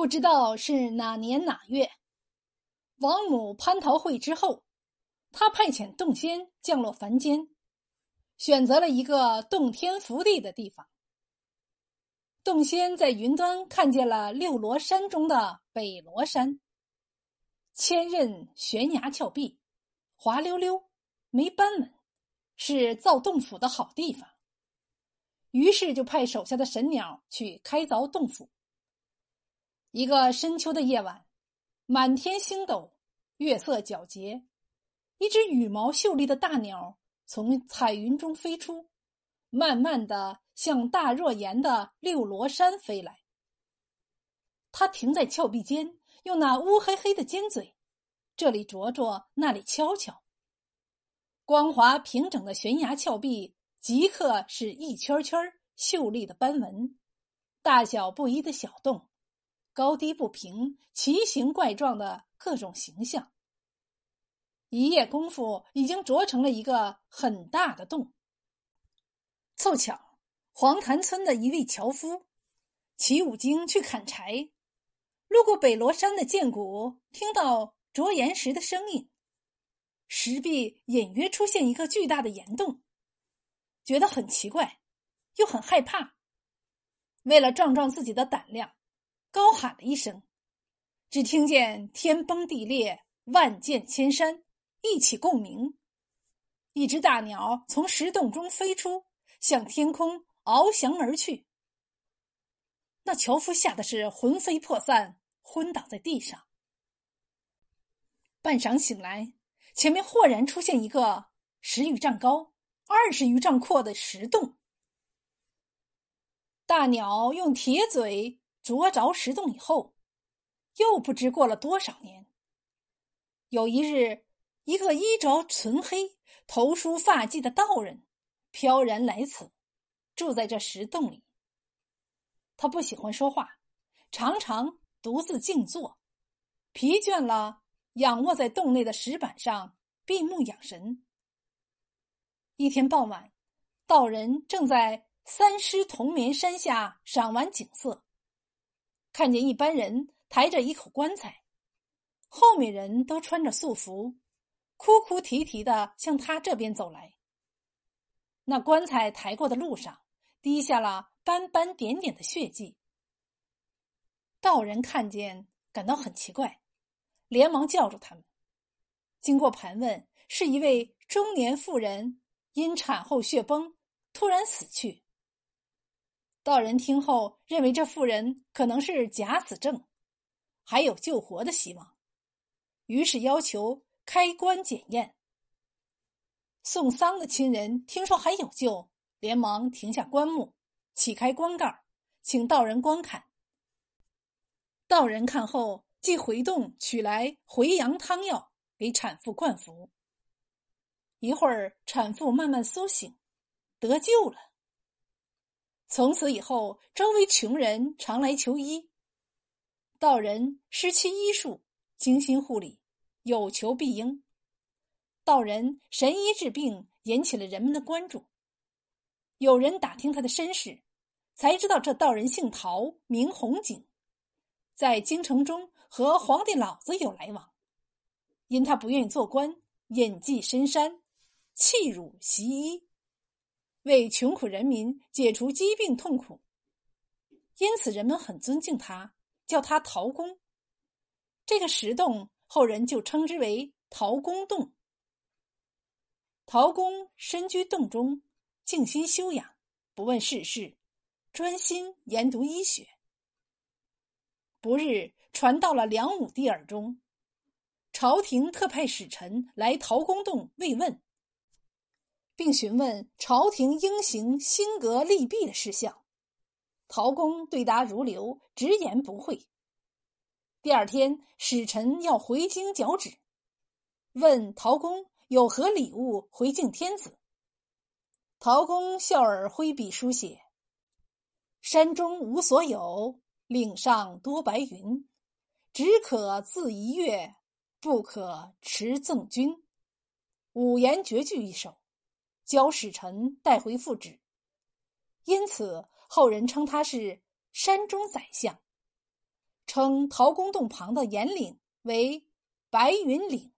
不知道是哪年哪月，王母蟠桃会之后，他派遣洞仙降落凡间，选择了一个洞天福地的地方。洞仙在云端看见了六罗山中的北罗山，千仞悬崖峭壁，滑溜溜，没斑纹，是造洞府的好地方。于是就派手下的神鸟去开凿洞府。一个深秋的夜晚，满天星斗，月色皎洁，一只羽毛秀丽的大鸟从彩云中飞出，慢慢的向大若岩的六罗山飞来。它停在峭壁间，用那乌黑黑的尖嘴，这里啄啄，那里敲敲。光滑平整的悬崖峭壁，即刻是一圈圈秀丽的斑纹，大小不一的小洞。高低不平、奇形怪状的各种形象，一夜功夫已经啄成了一个很大的洞。凑巧，黄潭村的一位樵夫骑五经去砍柴，路过北罗山的涧谷，听到啄岩石的声音，石壁隐约出现一个巨大的岩洞，觉得很奇怪，又很害怕。为了壮壮自己的胆量。高喊了一声，只听见天崩地裂，万箭千山，一起共鸣。一只大鸟从石洞中飞出，向天空翱翔而去。那樵夫吓得是魂飞魄散，昏倒在地上。半晌醒来，前面豁然出现一个十余丈高、二十余丈阔的石洞。大鸟用铁嘴。啄着石洞以后，又不知过了多少年。有一日，一个衣着纯黑、头梳发髻的道人飘然来此，住在这石洞里。他不喜欢说话，常常独自静坐，疲倦了，仰卧在洞内的石板上闭目养神。一天傍晚，道人正在三狮同眠山下赏玩景色。看见一班人抬着一口棺材，后面人都穿着素服，哭哭啼啼的向他这边走来。那棺材抬过的路上，滴下了斑斑点点的血迹。道人看见，感到很奇怪，连忙叫住他们。经过盘问，是一位中年妇人因产后血崩，突然死去。道人听后认为这妇人可能是假死症，还有救活的希望，于是要求开棺检验。送丧的亲人听说还有救，连忙停下棺木，启开棺盖，请道人观看。道人看后，即回洞取来回阳汤药给产妇灌服。一会儿，产妇慢慢苏醒，得救了。从此以后，周围穷人常来求医，道人施其医术，精心护理，有求必应。道人神医治病，引起了人们的关注。有人打听他的身世，才知道这道人姓陶，名红景，在京城中和皇帝老子有来往。因他不愿意做官，隐迹深山，弃儒习医。为穷苦人民解除疾病痛苦，因此人们很尊敬他，叫他陶公。这个石洞后人就称之为陶公洞。陶公身居洞中，静心修养，不问世事，专心研读医学。不日传到了梁武帝耳中，朝廷特派使臣来陶公洞慰问。并询问朝廷应行兴革立弊的事项，陶公对答如流，直言不讳。第二天，使臣要回京交旨，问陶公有何礼物回敬天子。陶公笑而挥笔书写：“山中无所有，岭上多白云，只可自一月，不可持赠君。”五言绝句一首。交使臣带回复旨，因此后人称他是山中宰相。称陶公洞旁的岩岭为白云岭。